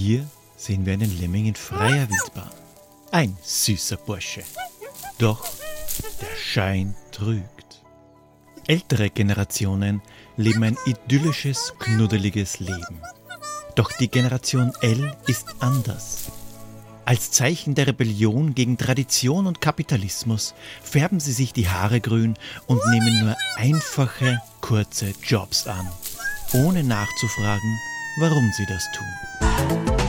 Hier sehen wir einen Lemming in freier Wildbahn. Ein süßer Bursche. Doch der Schein trügt. Ältere Generationen leben ein idyllisches, knuddeliges Leben. Doch die Generation L ist anders. Als Zeichen der Rebellion gegen Tradition und Kapitalismus färben sie sich die Haare grün und nehmen nur einfache, kurze Jobs an, ohne nachzufragen, warum sie das tun.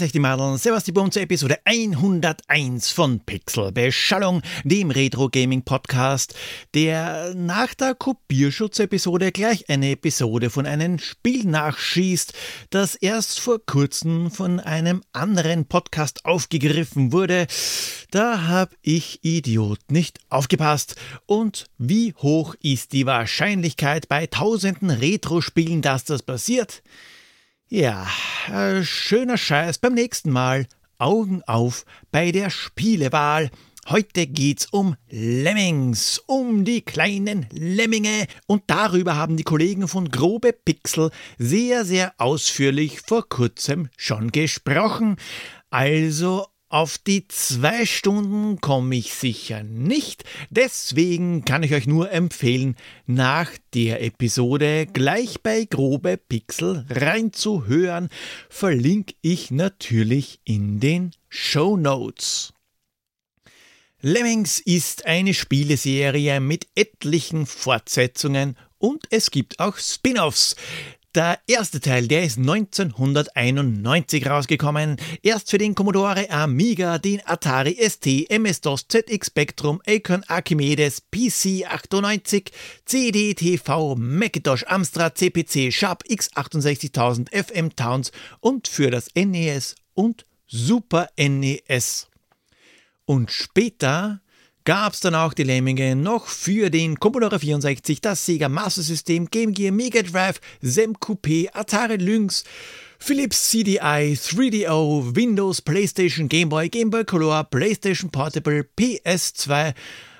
Grüß euch die Madeln, servus die Bum zur Episode 101 von Pixel Beschallung, dem Retro Gaming Podcast, der nach der Kopierschutz-Episode gleich eine Episode von einem Spiel nachschießt, das erst vor kurzem von einem anderen Podcast aufgegriffen wurde. Da hab ich Idiot nicht aufgepasst. Und wie hoch ist die Wahrscheinlichkeit bei tausenden Retro-Spielen, dass das passiert? Ja, äh, schöner Scheiß beim nächsten Mal. Augen auf bei der Spielewahl. Heute geht's um Lemmings, um die kleinen Lemminge. Und darüber haben die Kollegen von Grobe Pixel sehr, sehr ausführlich vor kurzem schon gesprochen. Also auf die zwei Stunden komme ich sicher nicht, deswegen kann ich euch nur empfehlen, nach der Episode gleich bei grobe Pixel reinzuhören. Verlinke ich natürlich in den Show Notes. Lemmings ist eine Spieleserie mit etlichen Fortsetzungen und es gibt auch Spin-offs. Der erste Teil, der ist 1991 rausgekommen. Erst für den Commodore Amiga, den Atari ST, MS-DOS, ZX Spectrum, Acorn Archimedes, PC 98, CD, TV, Macintosh, Amstrad, CPC, Sharp X68000, FM Towns und für das NES und Super NES. Und später gab es dann auch die Lemminge noch für den Commodore 64, das Sega Master System, Game Gear, Mega Drive, SEM Coupé, Atari Lynx, Philips CDI, 3DO, Windows, PlayStation, Game Boy, Game Boy Color, PlayStation Portable, PS2,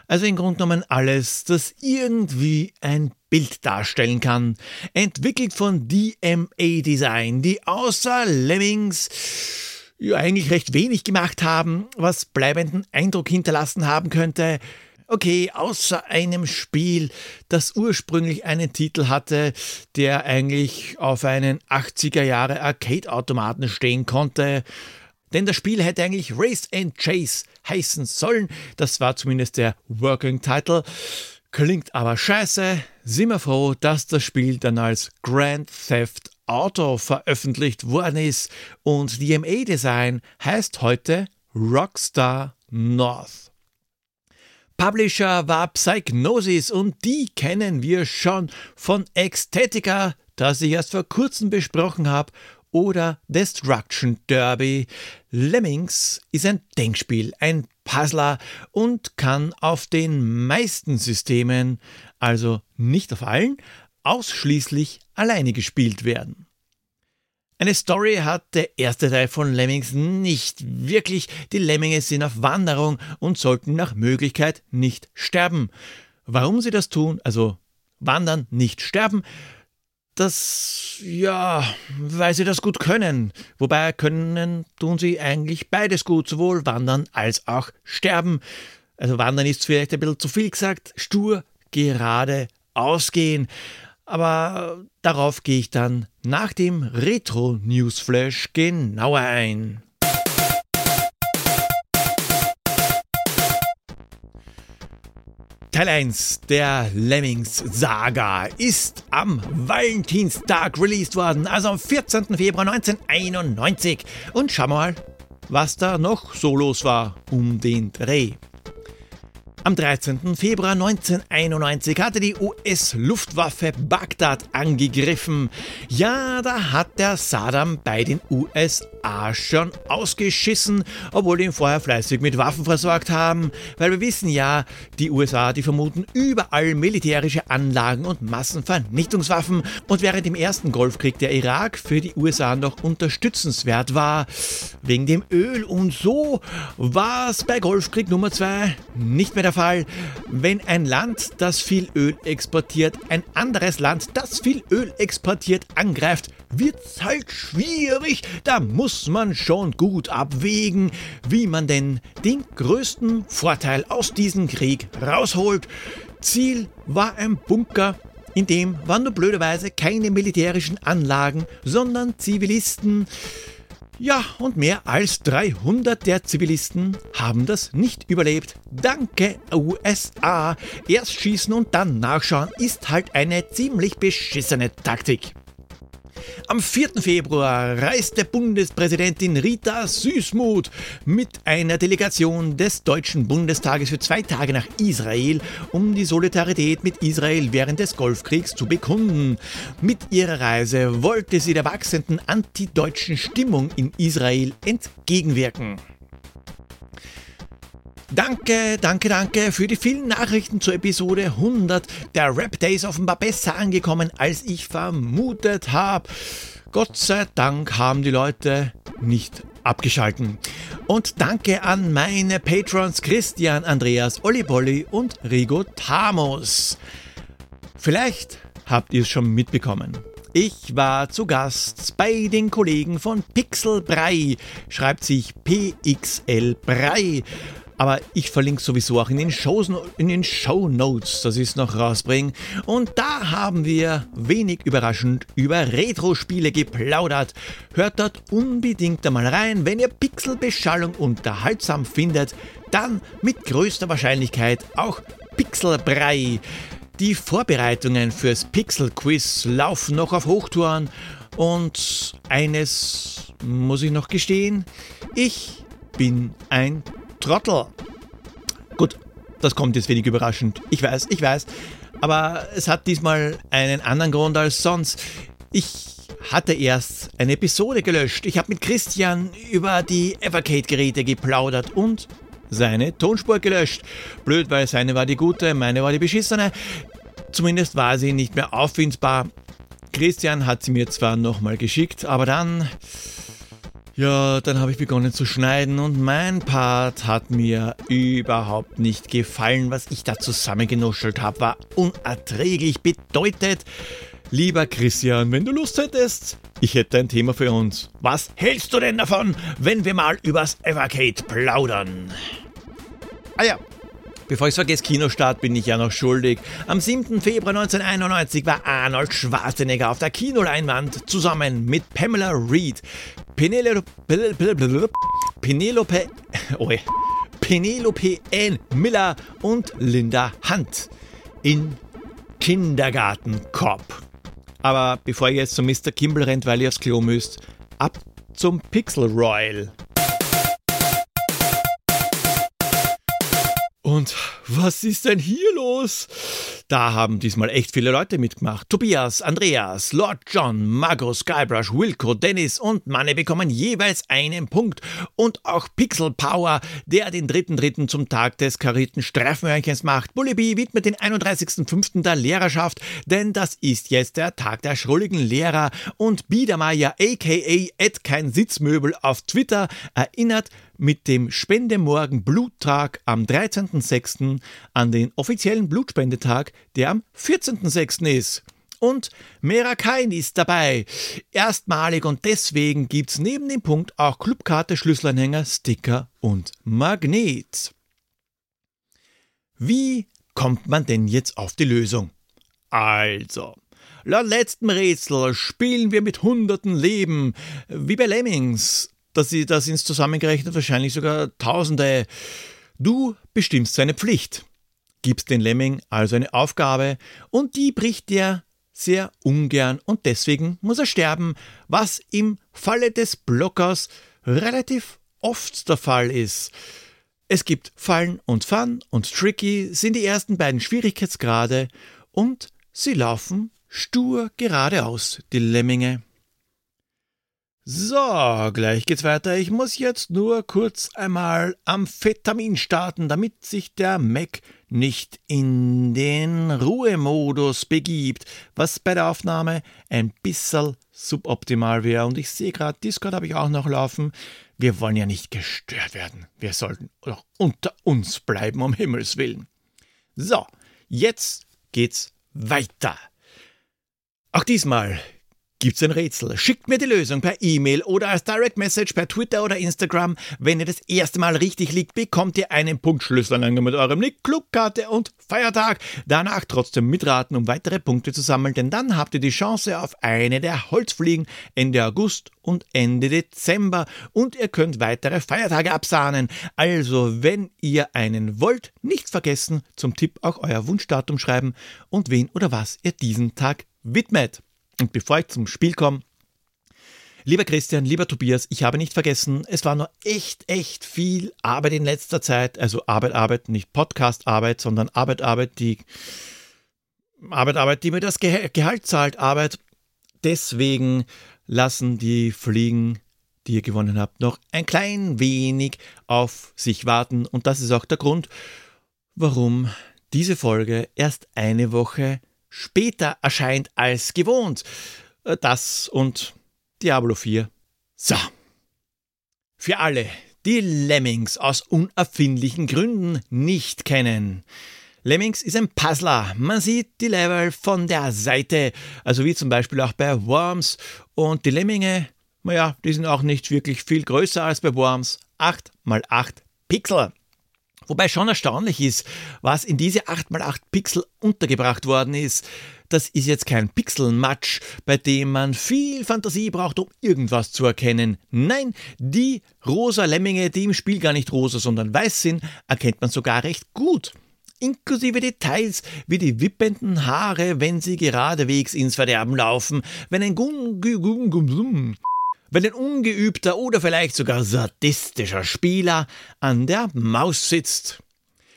also im Grunde genommen alles, das irgendwie ein Bild darstellen kann. Entwickelt von DMA Design, die außer Lemmings ja eigentlich recht wenig gemacht haben, was bleibenden Eindruck hinterlassen haben könnte. Okay, außer einem Spiel, das ursprünglich einen Titel hatte, der eigentlich auf einen 80er Jahre Arcade-Automaten stehen konnte. Denn das Spiel hätte eigentlich Race and Chase heißen sollen. Das war zumindest der Working Title. Klingt aber scheiße. Sind wir froh, dass das Spiel dann als Grand Theft Auto veröffentlicht worden ist und DMA-Design heißt heute Rockstar North. Publisher war Psychnosis und die kennen wir schon von Ecstatica, das ich erst vor kurzem besprochen habe, oder Destruction Derby. Lemmings ist ein Denkspiel, ein Puzzler und kann auf den meisten Systemen, also nicht auf allen, ausschließlich alleine gespielt werden. Eine Story hat der erste Teil von Lemmings nicht wirklich. Die Lemminge sind auf Wanderung und sollten nach Möglichkeit nicht sterben. Warum sie das tun, also wandern, nicht sterben, das, ja, weil sie das gut können. Wobei können tun sie eigentlich beides gut, sowohl wandern als auch sterben. Also wandern ist vielleicht ein bisschen zu viel gesagt, stur gerade ausgehen aber darauf gehe ich dann nach dem Retro Newsflash genauer ein. Teil 1 der Lemmings Saga ist am Valentinstag released worden, also am 14. Februar 1991. Und schau mal, was da noch so los war um den Dreh. Am 13. Februar 1991 hatte die US-Luftwaffe Bagdad angegriffen. Ja, da hat der Saddam bei den USA schon ausgeschissen, obwohl die ihn vorher fleißig mit Waffen versorgt haben. Weil wir wissen ja, die USA, die vermuten überall militärische Anlagen und Massenvernichtungswaffen. Und während im ersten Golfkrieg der Irak für die USA noch unterstützenswert war, wegen dem Öl und so, war es bei Golfkrieg Nummer 2 nicht mehr der der Fall, wenn ein Land, das viel Öl exportiert, ein anderes Land, das viel Öl exportiert, angreift, wird's halt schwierig. Da muss man schon gut abwägen, wie man denn den größten Vorteil aus diesem Krieg rausholt. Ziel war ein Bunker, in dem waren nur blöderweise keine militärischen Anlagen, sondern Zivilisten. Ja, und mehr als 300 der Zivilisten haben das nicht überlebt. Danke USA. Erst schießen und dann nachschauen ist halt eine ziemlich beschissene Taktik. Am 4. Februar reiste Bundespräsidentin Rita Süßmuth mit einer Delegation des Deutschen Bundestages für zwei Tage nach Israel, um die Solidarität mit Israel während des Golfkriegs zu bekunden. Mit ihrer Reise wollte sie der wachsenden antideutschen Stimmung in Israel entgegenwirken. Danke, danke, danke für die vielen Nachrichten zur Episode 100. Der Rap Day ist offenbar besser angekommen, als ich vermutet habe. Gott sei Dank haben die Leute nicht abgeschalten. Und danke an meine Patrons Christian, Andreas, Olli Bolli und Rigo Tamos. Vielleicht habt ihr es schon mitbekommen. Ich war zu Gast bei den Kollegen von Pixel Brei, schreibt sich PXL Brei aber ich verlinke sowieso auch in den, Shows, in den Show Notes, dass ich es noch rausbringe. Und da haben wir wenig überraschend über Retro-Spiele geplaudert. Hört dort unbedingt einmal rein, wenn ihr Pixelbeschallung unterhaltsam findet, dann mit größter Wahrscheinlichkeit auch Pixelbrei. Die Vorbereitungen fürs Pixel-Quiz laufen noch auf Hochtouren und eines muss ich noch gestehen, ich bin ein Trottel. Gut, das kommt jetzt wenig überraschend. Ich weiß, ich weiß. Aber es hat diesmal einen anderen Grund als sonst. Ich hatte erst eine Episode gelöscht. Ich habe mit Christian über die Evercade-Geräte geplaudert und seine Tonspur gelöscht. Blöd, weil seine war die gute, meine war die beschissene. Zumindest war sie nicht mehr auffindbar. Christian hat sie mir zwar nochmal geschickt, aber dann ja, dann habe ich begonnen zu schneiden und mein Part hat mir überhaupt nicht gefallen. Was ich da zusammengenuschelt habe, war unerträglich. Bedeutet, lieber Christian, wenn du Lust hättest, ich hätte ein Thema für uns. Was hältst du denn davon, wenn wir mal übers Evercade plaudern? Ah ja, Bevor ich vergesse, Kinostart bin ich ja noch schuldig. Am 7. Februar 1991 war Arnold Schwarzenegger auf der Kinoleinwand zusammen mit Pamela Reed, Penelope, Penelope, oh, Penelope Ann Miller und Linda Hunt in Kindergarten Cop. Aber bevor ihr jetzt zum Mr. Kimball rennt, weil ihr aufs Klo müsst, ab zum Pixel Royal. Und was ist denn hier los? Da haben diesmal echt viele Leute mitgemacht. Tobias, Andreas, Lord John, Margot, Skybrush, Wilco, Dennis und Manne bekommen jeweils einen Punkt. Und auch Pixel Power, der den dritten Dritten zum Tag des karierten Streifenhörnchens macht. Bulliby widmet den 31.05. der Lehrerschaft, denn das ist jetzt der Tag der schrulligen Lehrer. Und Biedermeier, aka Ed kein Sitzmöbel auf Twitter, erinnert mit dem Spendemorgen Bluttag am 13.06. an den offiziellen Blutspendetag, der am 14.06. ist. Und Merakain ist dabei. Erstmalig und deswegen gibt's neben dem Punkt auch Clubkarte, Schlüsselanhänger, Sticker und Magnet. Wie kommt man denn jetzt auf die Lösung? Also, laut letztem Rätsel spielen wir mit hunderten Leben, wie bei Lemmings dass sie das ins zusammengerechnet wahrscheinlich sogar Tausende. Du bestimmst seine Pflicht, gibst den Lemming also eine Aufgabe und die bricht er sehr ungern und deswegen muss er sterben, was im Falle des Blockers relativ oft der Fall ist. Es gibt Fallen und Fun und Tricky sind die ersten beiden Schwierigkeitsgrade und sie laufen stur geradeaus, die Lemminge. So, gleich geht's weiter. Ich muss jetzt nur kurz einmal Amphetamin starten, damit sich der Mac nicht in den Ruhemodus begibt, was bei der Aufnahme ein bisschen suboptimal wäre. Und ich sehe gerade, Discord habe ich auch noch laufen. Wir wollen ja nicht gestört werden. Wir sollten doch unter uns bleiben, um Himmels Willen. So, jetzt geht's weiter. Auch diesmal Gibt's ein Rätsel? Schickt mir die Lösung per E-Mail oder als Direct Message per Twitter oder Instagram. Wenn ihr das erste Mal richtig liegt, bekommt ihr einen Punkt Schlüsselanhänger mit eurem Nick, Clubkarte und Feiertag. Danach trotzdem mitraten, um weitere Punkte zu sammeln, denn dann habt ihr die Chance auf eine der Holzfliegen Ende August und Ende Dezember und ihr könnt weitere Feiertage absahnen. Also, wenn ihr einen wollt, nicht vergessen, zum Tipp auch euer Wunschdatum schreiben und wen oder was ihr diesen Tag widmet. Und bevor ich zum Spiel komme, Lieber Christian, lieber Tobias, ich habe nicht vergessen, es war noch echt, echt viel Arbeit in letzter Zeit. Also Arbeit, Arbeit, nicht Podcast-Arbeit, sondern Arbeit, Arbeit, die Arbeit, Arbeit, die mir das Gehalt zahlt, Arbeit. Deswegen lassen die Fliegen, die ihr gewonnen habt, noch ein klein wenig auf sich warten. Und das ist auch der Grund, warum diese Folge erst eine Woche später erscheint als gewohnt. Äh, das und Diablo 4. So. Für alle, die Lemmings aus unerfindlichen Gründen nicht kennen. Lemmings ist ein Puzzler. Man sieht die Level von der Seite, also wie zum Beispiel auch bei Worms. Und die Lemminge, naja, die sind auch nicht wirklich viel größer als bei Worms. 8 mal 8 Pixel. Wobei schon erstaunlich ist, was in diese 8x8 Pixel untergebracht worden ist. Das ist jetzt kein Pixelmatch, bei dem man viel Fantasie braucht, um irgendwas zu erkennen. Nein, die rosa Lemminge, die im Spiel gar nicht rosa, sondern weiß sind, erkennt man sogar recht gut inklusive Details wie die wippenden Haare, wenn sie geradewegs ins Verderben laufen, wenn ein Gung, Gung, Gung, wenn ein ungeübter oder vielleicht sogar sadistischer Spieler an der Maus sitzt.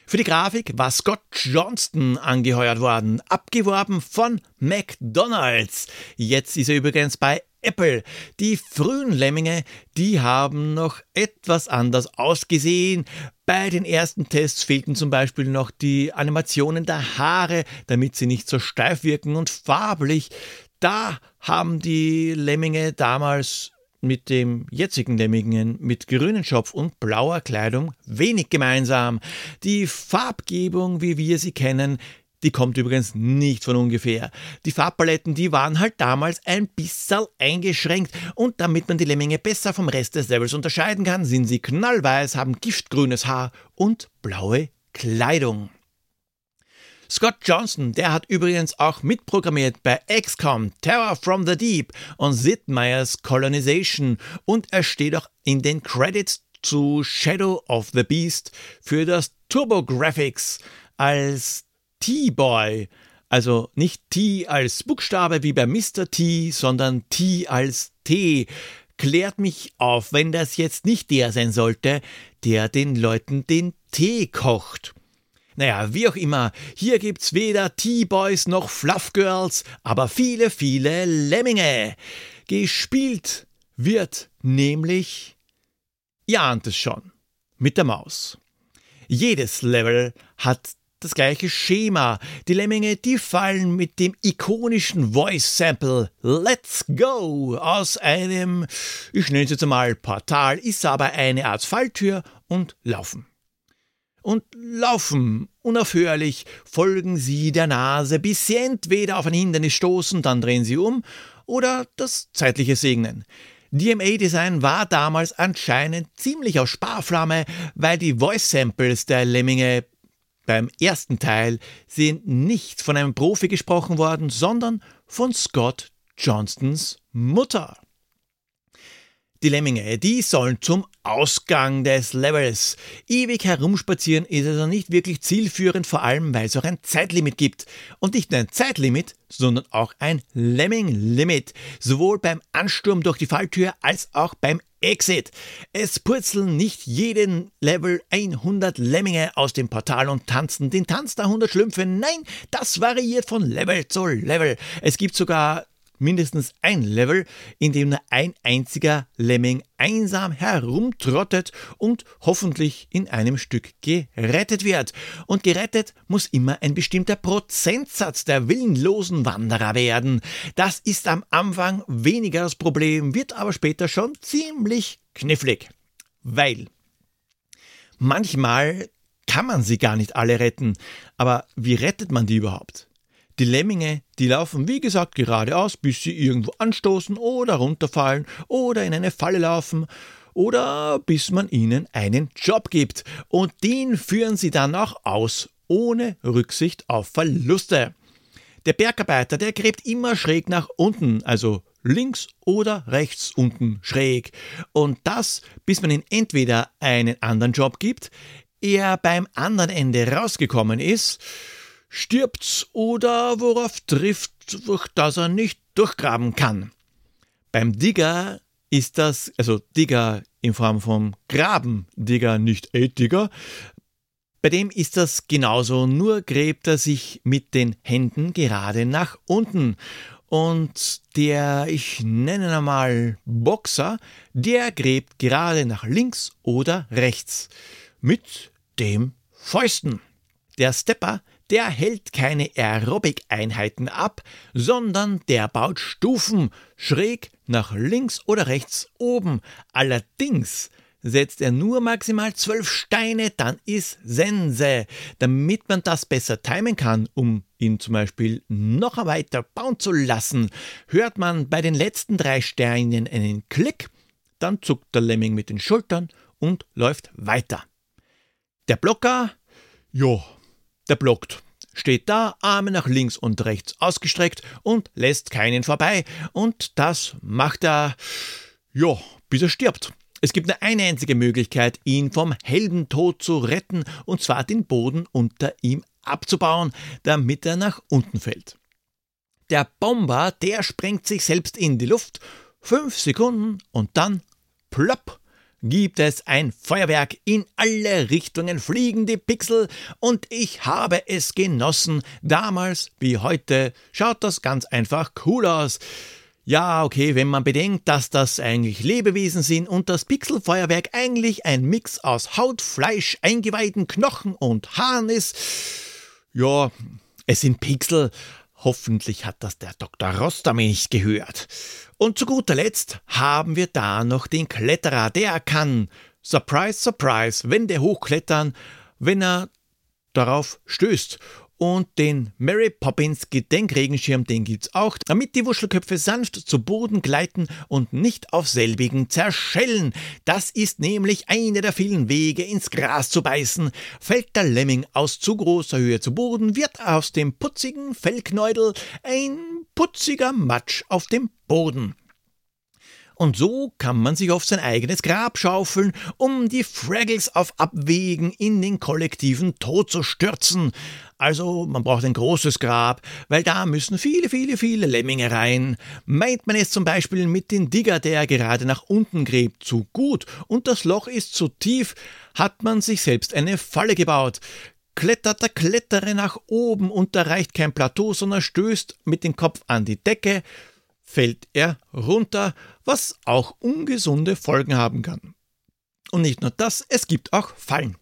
Für die Grafik war Scott Johnston angeheuert worden, abgeworben von McDonald's. Jetzt ist er übrigens bei Apple. Die frühen Lemminge, die haben noch etwas anders ausgesehen. Bei den ersten Tests fehlten zum Beispiel noch die Animationen der Haare, damit sie nicht so steif wirken und farblich. Da haben die Lemminge damals mit dem jetzigen Lemmingen mit grünen Schopf und blauer Kleidung wenig gemeinsam. Die Farbgebung, wie wir sie kennen, die kommt übrigens nicht von ungefähr. Die Farbpaletten, die waren halt damals ein bisschen eingeschränkt und damit man die Lemminge besser vom Rest des Levels unterscheiden kann, sind sie knallweiß, haben giftgrünes Haar und blaue Kleidung. Scott Johnson, der hat übrigens auch mitprogrammiert bei XCOM, Terror from the Deep und Sid Meier's Colonization und er steht auch in den Credits zu Shadow of the Beast für das Turbo Graphics als T-Boy. Also nicht T als Buchstabe wie bei Mr. T, sondern T als T. Klärt mich auf, wenn das jetzt nicht der sein sollte, der den Leuten den Tee kocht. Naja, wie auch immer, hier gibt's weder T-Boys noch Fluff Girls, aber viele, viele Lemminge. Gespielt wird nämlich, ihr ahnt es schon, mit der Maus. Jedes Level hat das gleiche Schema. Die Lemminge, die fallen mit dem ikonischen Voice-Sample Let's Go aus einem, ich nenne es jetzt einmal Portal, ist aber eine Art Falltür und laufen und laufen. Unaufhörlich folgen sie der Nase, bis sie entweder auf ein Hindernis stoßen, dann drehen sie um, oder das zeitliche segnen. DMA-Design war damals anscheinend ziemlich aus Sparflamme, weil die Voice-Samples der Lemminge beim ersten Teil sind nicht von einem Profi gesprochen worden, sondern von Scott Johnstons Mutter. Die Lemminge, die sollen zum Ausgang des Levels. Ewig herumspazieren ist also nicht wirklich zielführend, vor allem weil es auch ein Zeitlimit gibt. Und nicht nur ein Zeitlimit, sondern auch ein Lemming-Limit. Sowohl beim Ansturm durch die Falltür als auch beim Exit. Es purzeln nicht jeden Level 100 Lemminge aus dem Portal und tanzen den Tanz der 100 Schlümpfe. Nein, das variiert von Level zu Level. Es gibt sogar mindestens ein Level, in dem nur ein einziger Lemming einsam herumtrottet und hoffentlich in einem Stück gerettet wird. Und gerettet muss immer ein bestimmter Prozentsatz der willenlosen Wanderer werden. Das ist am Anfang weniger das Problem, wird aber später schon ziemlich knifflig. Weil manchmal kann man sie gar nicht alle retten, aber wie rettet man die überhaupt? Die Lemminge, die laufen wie gesagt geradeaus, bis sie irgendwo anstoßen oder runterfallen oder in eine Falle laufen oder bis man ihnen einen Job gibt. Und den führen sie dann auch aus, ohne Rücksicht auf Verluste. Der Bergarbeiter, der gräbt immer schräg nach unten, also links oder rechts unten schräg. Und das, bis man ihm entweder einen anderen Job gibt, er beim anderen Ende rausgekommen ist, stirbt's oder worauf trifft, durch das er nicht durchgraben kann. Beim Digger ist das, also Digger in Form von Graben, Digger, nicht A-Digger, bei dem ist das genauso, nur gräbt er sich mit den Händen gerade nach unten. Und der, ich nenne ihn mal Boxer, der gräbt gerade nach links oder rechts. Mit dem Fäusten. Der Stepper, der hält keine Aerobic-Einheiten ab, sondern der baut Stufen schräg nach links oder rechts oben. Allerdings setzt er nur maximal zwölf Steine, dann ist Sense. Damit man das besser timen kann, um ihn zum Beispiel noch weiter bauen zu lassen, hört man bei den letzten drei Steinen einen Klick, dann zuckt der Lemming mit den Schultern und läuft weiter. Der Blocker, ja, der blockt. Steht da, Arme nach links und rechts ausgestreckt und lässt keinen vorbei. Und das macht er, ja, bis er stirbt. Es gibt nur eine einzige Möglichkeit, ihn vom Heldentod zu retten, und zwar den Boden unter ihm abzubauen, damit er nach unten fällt. Der Bomber, der sprengt sich selbst in die Luft, fünf Sekunden und dann plopp gibt es ein Feuerwerk, in alle Richtungen fliegen die Pixel und ich habe es genossen. Damals wie heute schaut das ganz einfach cool aus. Ja, okay, wenn man bedenkt, dass das eigentlich Lebewesen sind und das Pixelfeuerwerk eigentlich ein Mix aus Haut, Fleisch, Eingeweiden, Knochen und Haaren ist. Ja, es sind Pixel. Hoffentlich hat das der Dr. Rostami nicht gehört. Und zu guter Letzt haben wir da noch den Kletterer, der kann, surprise, surprise, wenn der hochklettern, wenn er darauf stößt. Und den Mary Poppins Gedenkregenschirm, den gibt's auch, damit die Wuschelköpfe sanft zu Boden gleiten und nicht auf selbigen zerschellen. Das ist nämlich einer der vielen Wege, ins Gras zu beißen. Fällt der Lemming aus zu großer Höhe zu Boden, wird aus dem putzigen Fellknäudel ein putziger Matsch auf dem Boden. Und so kann man sich auf sein eigenes Grab schaufeln, um die Fraggles auf Abwägen in den kollektiven Tod zu stürzen. Also man braucht ein großes Grab, weil da müssen viele, viele, viele Lemminge rein. Meint man es zum Beispiel mit dem Digger, der gerade nach unten gräbt, zu gut und das Loch ist zu tief, hat man sich selbst eine Falle gebaut klettert der Kletterer nach oben und erreicht kein Plateau, sondern stößt mit dem Kopf an die Decke, fällt er runter, was auch ungesunde Folgen haben kann. Und nicht nur das, es gibt auch Fallen.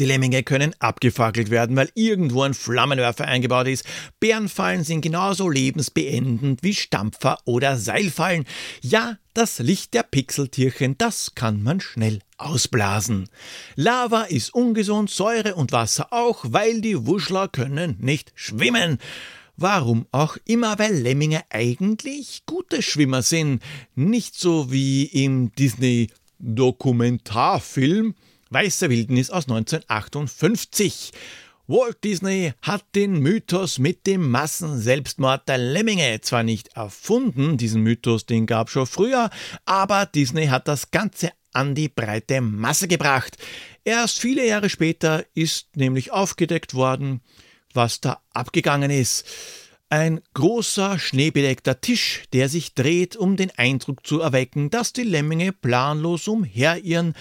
Die Lemminge können abgefackelt werden, weil irgendwo ein Flammenwerfer eingebaut ist. Bärenfallen sind genauso lebensbeendend wie Stampfer oder Seilfallen. Ja, das Licht der Pixeltierchen, das kann man schnell ausblasen. Lava ist ungesund, Säure und Wasser auch, weil die Wuschler können nicht schwimmen. Warum auch immer, weil Lemminge eigentlich gute Schwimmer sind. Nicht so wie im Disney-Dokumentarfilm Weiße Wildnis aus 1958. Walt Disney hat den Mythos mit dem Massenselbstmord der Lemminge zwar nicht erfunden, diesen Mythos, den gab schon früher, aber Disney hat das Ganze an die breite Masse gebracht. Erst viele Jahre später ist nämlich aufgedeckt worden, was da abgegangen ist. Ein großer, schneebedeckter Tisch, der sich dreht, um den Eindruck zu erwecken, dass die Lemminge planlos umherirren,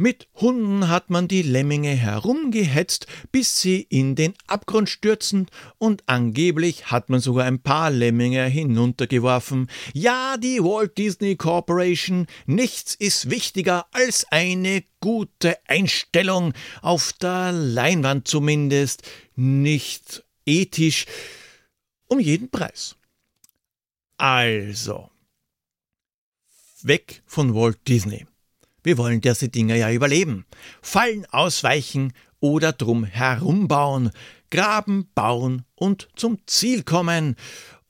mit Hunden hat man die Lemminge herumgehetzt, bis sie in den Abgrund stürzen, und angeblich hat man sogar ein paar Lemminge hinuntergeworfen. Ja, die Walt Disney Corporation, nichts ist wichtiger als eine gute Einstellung, auf der Leinwand zumindest, nicht ethisch, um jeden Preis. Also, weg von Walt Disney. Wir wollen diese Dinger ja überleben. Fallen ausweichen oder drum herumbauen, graben, bauen und zum Ziel kommen.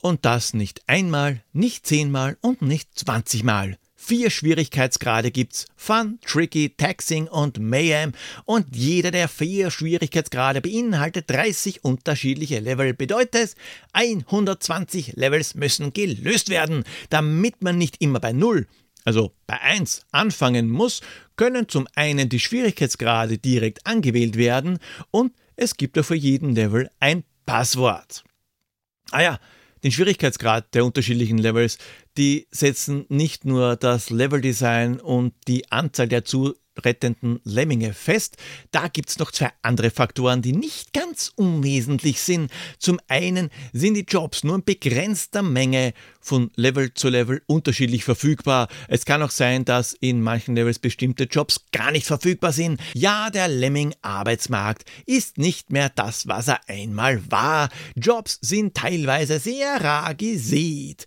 Und das nicht einmal, nicht zehnmal und nicht zwanzigmal. Vier Schwierigkeitsgrade gibt's. Fun, Tricky, Taxing und Mayhem. Und jeder der vier Schwierigkeitsgrade beinhaltet 30 unterschiedliche Level. Bedeutet, 120 Levels müssen gelöst werden, damit man nicht immer bei Null also bei 1 anfangen muss, können zum einen die Schwierigkeitsgrade direkt angewählt werden und es gibt auch für jeden Level ein Passwort. Ah ja, den Schwierigkeitsgrad der unterschiedlichen Levels, die setzen nicht nur das Leveldesign und die Anzahl der zu rettenden Lemminge fest. Da gibt's noch zwei andere Faktoren, die nicht ganz unwesentlich sind. Zum einen sind die Jobs nur in begrenzter Menge von Level zu Level unterschiedlich verfügbar. Es kann auch sein, dass in manchen Levels bestimmte Jobs gar nicht verfügbar sind. Ja, der Lemming-Arbeitsmarkt ist nicht mehr das, was er einmal war. Jobs sind teilweise sehr rar gesät.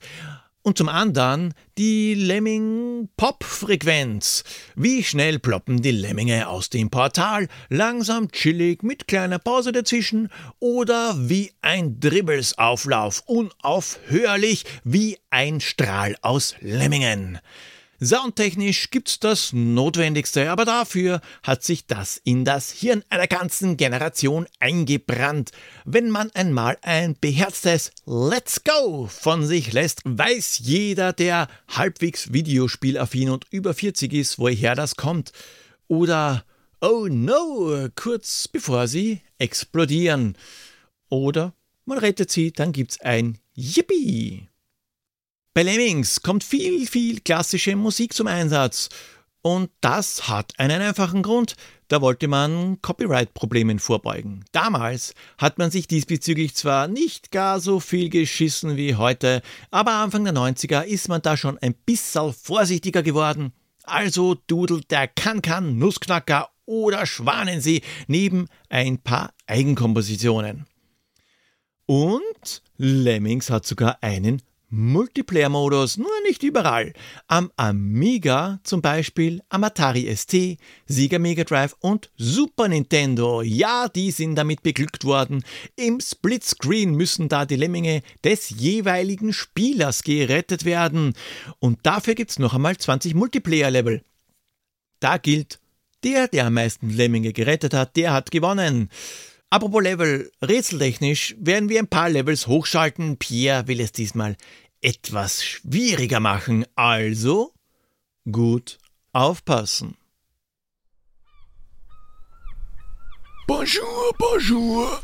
Und zum anderen die Lemming-Pop-Frequenz. Wie schnell ploppen die Lemminge aus dem Portal? Langsam, chillig, mit kleiner Pause dazwischen? Oder wie ein Dribbles-Auflauf, unaufhörlich wie ein Strahl aus Lemmingen? Soundtechnisch gibt's das Notwendigste, aber dafür hat sich das in das Hirn einer ganzen Generation eingebrannt. Wenn man einmal ein beherztes Let's Go von sich lässt, weiß jeder, der halbwegs videospielaffin und über 40 ist, woher das kommt. Oder Oh no, kurz bevor sie explodieren. Oder man rettet sie, dann gibt's ein Yippie. Bei Lemmings kommt viel, viel klassische Musik zum Einsatz. Und das hat einen einfachen Grund. Da wollte man Copyright-Problemen vorbeugen. Damals hat man sich diesbezüglich zwar nicht gar so viel geschissen wie heute, aber Anfang der 90er ist man da schon ein bisschen vorsichtiger geworden. Also dudelt der Kann-Kann, Nussknacker oder Schwanensee neben ein paar Eigenkompositionen. Und Lemmings hat sogar einen Multiplayer-Modus, nur nicht überall. Am Amiga zum Beispiel, am Atari ST, Sega Mega Drive und Super Nintendo. Ja, die sind damit beglückt worden. Im Splitscreen müssen da die Lemminge des jeweiligen Spielers gerettet werden. Und dafür gibt's noch einmal 20 Multiplayer-Level. Da gilt, der, der am meisten Lemminge gerettet hat, der hat gewonnen. Apropos Level, rätseltechnisch werden wir ein paar Levels hochschalten. Pierre will es diesmal etwas schwieriger machen, also gut aufpassen. Bonjour, bonjour.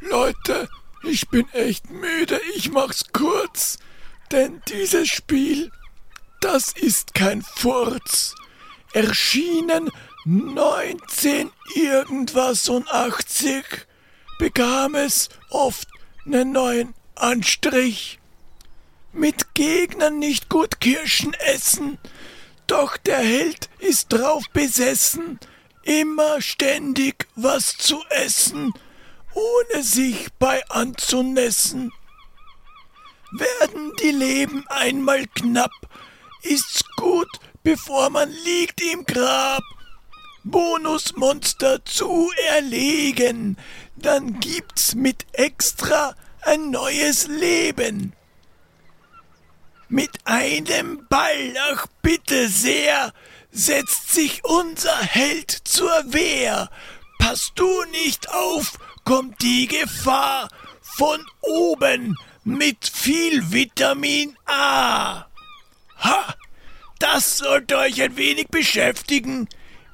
Leute, ich bin echt müde, ich mach's kurz. Denn dieses Spiel, das ist kein Furz. Erschienen 19 irgendwas und 80 bekam es oft nen neuen Anstrich mit Gegnern nicht gut Kirschen essen. Doch der Held ist drauf besessen, immer ständig was zu essen, ohne sich bei anzunässen. Werden die Leben einmal knapp, ist's gut, bevor man liegt im Grab. Bonusmonster zu erlegen, dann gibt's mit extra ein neues Leben. Mit einem Ball, ach bitte sehr, setzt sich unser Held zur Wehr. Passt du nicht auf, kommt die Gefahr von oben mit viel Vitamin A. Ha! Das sollte euch ein wenig beschäftigen.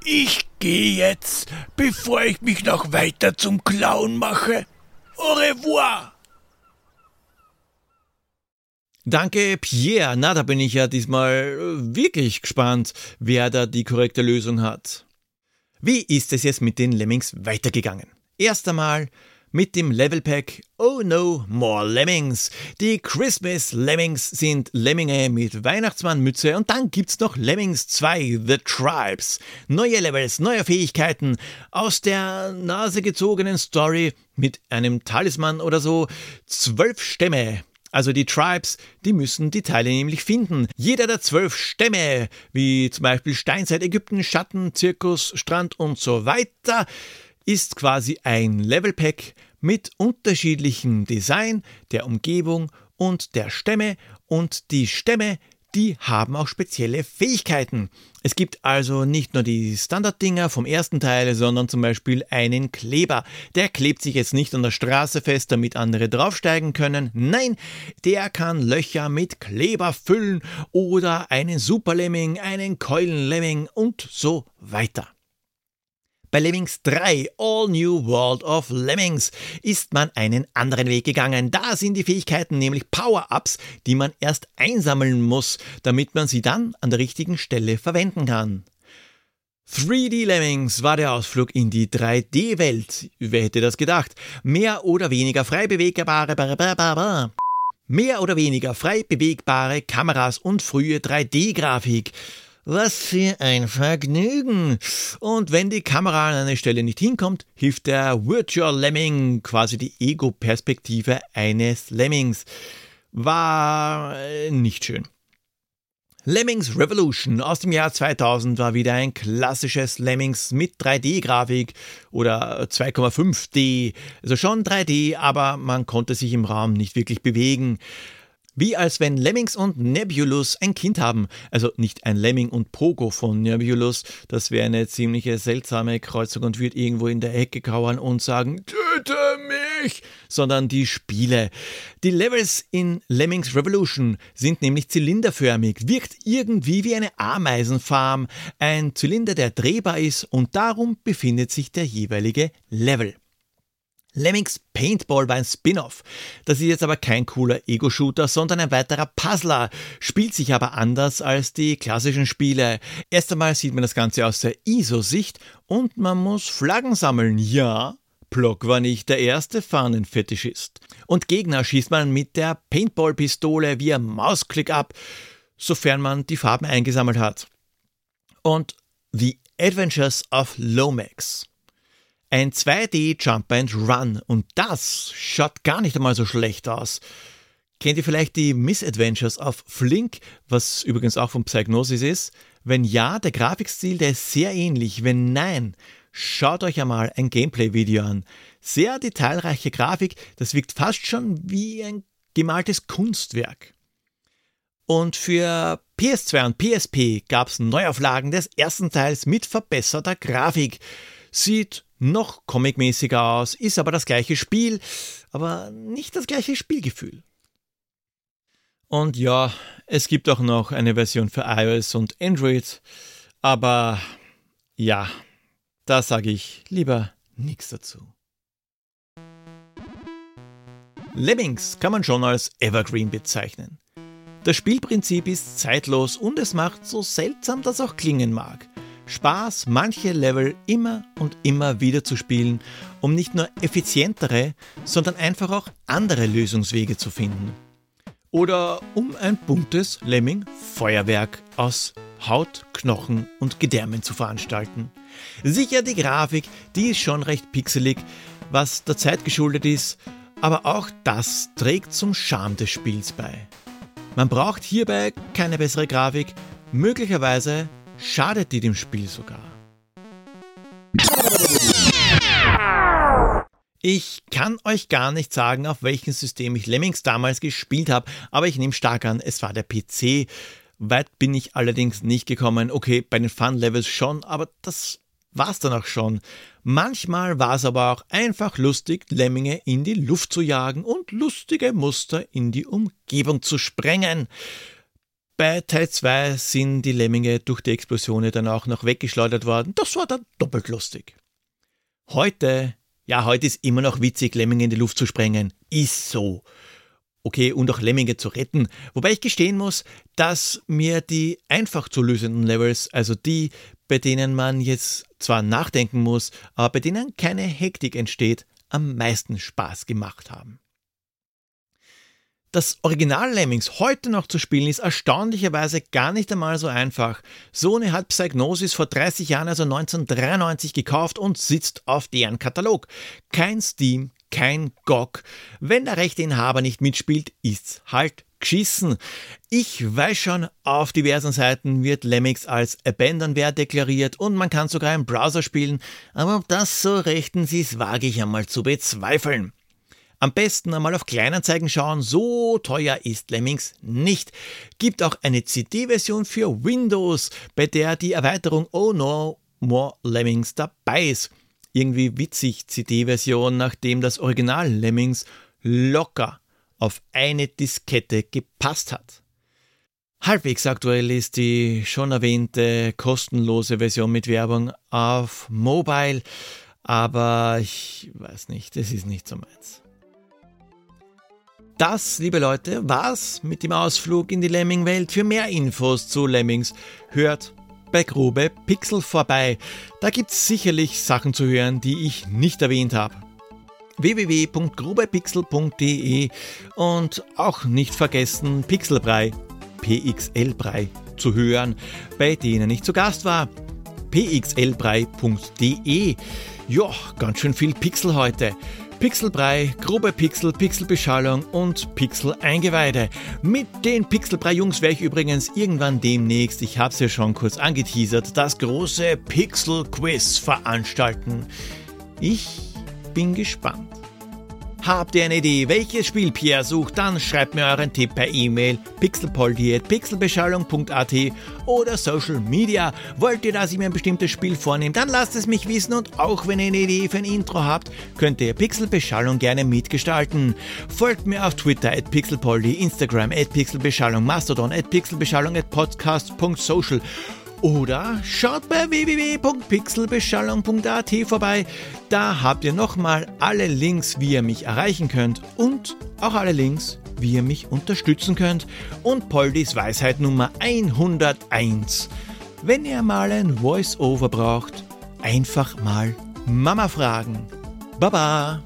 Ich gehe jetzt, bevor ich mich noch weiter zum Clown mache. Au revoir! Danke, Pierre. Na, da bin ich ja diesmal wirklich gespannt, wer da die korrekte Lösung hat. Wie ist es jetzt mit den Lemmings weitergegangen? Erst einmal mit dem Level Pack Oh No More Lemmings. Die Christmas Lemmings sind Lemminge mit Weihnachtsmannmütze und dann gibt's noch Lemmings 2 The Tribes. Neue Levels, neue Fähigkeiten aus der Nase gezogenen Story mit einem Talisman oder so. Zwölf Stämme. Also die Tribes, die müssen die Teile nämlich finden. Jeder der zwölf Stämme, wie zum Beispiel Steinzeit, Ägypten, Schatten, Zirkus, Strand und so weiter, ist quasi ein Levelpack mit unterschiedlichem Design der Umgebung und der Stämme und die Stämme, die haben auch spezielle Fähigkeiten. Es gibt also nicht nur die Standarddinger vom ersten Teil, sondern zum Beispiel einen Kleber. Der klebt sich jetzt nicht an der Straße fest, damit andere draufsteigen können. Nein, der kann Löcher mit Kleber füllen oder einen Superlemming, einen Keulenlemming und so weiter. Bei Lemmings 3 All New World of Lemmings ist man einen anderen Weg gegangen. Da sind die Fähigkeiten nämlich Power-Ups, die man erst einsammeln muss, damit man sie dann an der richtigen Stelle verwenden kann. 3D Lemmings war der Ausflug in die 3D-Welt. Wer hätte das gedacht? Mehr oder weniger frei bewegbare, mehr oder weniger frei bewegbare Kameras und frühe 3D-Grafik. Was für ein Vergnügen! Und wenn die Kamera an eine Stelle nicht hinkommt, hilft der Virtual Lemming, quasi die Ego-Perspektive eines Lemmings. War äh, nicht schön. Lemmings Revolution aus dem Jahr 2000 war wieder ein klassisches Lemmings mit 3D-Grafik oder 2,5D. Also schon 3D, aber man konnte sich im Raum nicht wirklich bewegen. Wie als wenn Lemmings und Nebulus ein Kind haben. Also nicht ein Lemming und Pogo von Nebulus. Das wäre eine ziemliche seltsame Kreuzung und würde irgendwo in der Ecke kauern und sagen, töte mich! Sondern die Spiele. Die Levels in Lemmings Revolution sind nämlich zylinderförmig, wirkt irgendwie wie eine Ameisenfarm. Ein Zylinder, der drehbar ist und darum befindet sich der jeweilige Level. Lemmings Paintball war ein Spin-off. Das ist jetzt aber kein cooler Ego-Shooter, sondern ein weiterer Puzzler, spielt sich aber anders als die klassischen Spiele. Erst einmal sieht man das Ganze aus der ISO-Sicht und man muss Flaggen sammeln. Ja, Block war nicht der erste Fahnenfetischist. Und Gegner schießt man mit der Paintball-Pistole via Mausklick ab, sofern man die Farben eingesammelt hat. Und The Adventures of Lomax. Ein 2D Jump and Run und das schaut gar nicht einmal so schlecht aus. Kennt ihr vielleicht die Misadventures of Flink, was übrigens auch von Psygnosis ist? Wenn ja, der Grafikstil, der ist sehr ähnlich. Wenn nein, schaut euch einmal ein Gameplay-Video an. Sehr detailreiche Grafik, das wirkt fast schon wie ein gemaltes Kunstwerk. Und für PS2 und PSP gab es Neuauflagen des ersten Teils mit verbesserter Grafik. Sieht noch comicmäßiger aus, ist aber das gleiche Spiel, aber nicht das gleiche Spielgefühl. Und ja, es gibt auch noch eine Version für iOS und Android, aber ja, da sage ich lieber nichts dazu. Lemmings kann man schon als Evergreen bezeichnen. Das Spielprinzip ist zeitlos und es macht so seltsam das auch klingen mag. Spaß, manche Level immer und immer wieder zu spielen, um nicht nur effizientere, sondern einfach auch andere Lösungswege zu finden. Oder um ein buntes Lemming-Feuerwerk aus Haut, Knochen und Gedärmen zu veranstalten. Sicher die Grafik, die ist schon recht pixelig, was der Zeit geschuldet ist, aber auch das trägt zum Charme des Spiels bei. Man braucht hierbei keine bessere Grafik, möglicherweise schadet die dem Spiel sogar. Ich kann euch gar nicht sagen, auf welchem System ich Lemmings damals gespielt habe, aber ich nehme stark an, es war der PC. Weit bin ich allerdings nicht gekommen. Okay, bei den Fun-Levels schon, aber das war's dann auch schon. Manchmal war es aber auch einfach lustig, Lemminge in die Luft zu jagen und lustige Muster in die Umgebung zu sprengen. Bei Teil 2 sind die Lemminge durch die Explosion dann auch noch weggeschleudert worden. Das war dann doppelt lustig. Heute, ja, heute ist immer noch witzig, Lemminge in die Luft zu sprengen. Ist so. Okay, und auch Lemminge zu retten. Wobei ich gestehen muss, dass mir die einfach zu lösenden Levels, also die, bei denen man jetzt zwar nachdenken muss, aber bei denen keine Hektik entsteht, am meisten Spaß gemacht haben. Das Original Lemmings heute noch zu spielen ist erstaunlicherweise gar nicht einmal so einfach. Sony hat Psygnosis vor 30 Jahren, also 1993, gekauft und sitzt auf deren Katalog. Kein Steam, kein GOG. Wenn der Rechteinhaber nicht mitspielt, ist's halt geschissen. Ich weiß schon, auf diversen Seiten wird Lemmings als Abandonware deklariert und man kann sogar im Browser spielen, aber ob das so rechtens ist, wage ich einmal zu bezweifeln. Am besten einmal auf Kleinanzeigen schauen, so teuer ist Lemmings nicht. Gibt auch eine CD-Version für Windows, bei der die Erweiterung Oh No More Lemmings dabei ist. Irgendwie witzig CD-Version, nachdem das Original Lemmings locker auf eine Diskette gepasst hat. Halbwegs aktuell ist die schon erwähnte kostenlose Version mit Werbung auf Mobile, aber ich weiß nicht, das ist nicht so meins. Das, liebe Leute, war's mit dem Ausflug in die Lemming-Welt. Für mehr Infos zu Lemmings hört bei Grube Pixel vorbei. Da gibt's sicherlich Sachen zu hören, die ich nicht erwähnt habe. www.grubepixel.de und auch nicht vergessen Pixelbrei, PXL-Brei zu hören, bei denen ich zu Gast war. pxlbrei.de. Ja, ganz schön viel Pixel heute. Pixelbrei, grobe Pixel, Pixelbeschallung und Pixel-Eingeweide. Mit den Pixelbrei-Jungs werde ich übrigens irgendwann demnächst, ich habe es ja schon kurz angeteasert, das große Pixel-Quiz veranstalten. Ich bin gespannt. Habt ihr eine Idee, welches Spiel Pierre sucht, dann schreibt mir euren Tipp per E-Mail pixelpoldi.pixelbeschallung.at oder Social Media. Wollt ihr, dass ich mir ein bestimmtes Spiel vornehme, dann lasst es mich wissen und auch wenn ihr eine Idee für ein Intro habt, könnt ihr Pixelbeschallung gerne mitgestalten. Folgt mir auf Twitter at pixelpoldi, Instagram at pixelbeschallung, Mastodon at pixelbeschallung at podcast.social oder schaut bei www.pixelbeschallung.at vorbei. Da habt ihr nochmal alle Links, wie ihr mich erreichen könnt und auch alle Links, wie ihr mich unterstützen könnt. Und Poldis Weisheit Nummer 101. Wenn ihr mal ein Voice-Over braucht, einfach mal Mama fragen. Baba!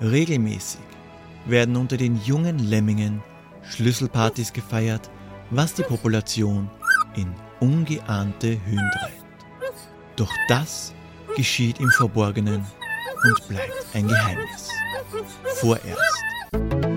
Regelmäßig werden unter den jungen Lemmingen Schlüsselpartys gefeiert, was die Population in ungeahnte Höhen treibt. Doch das geschieht im Verborgenen und bleibt ein Geheimnis. Vorerst.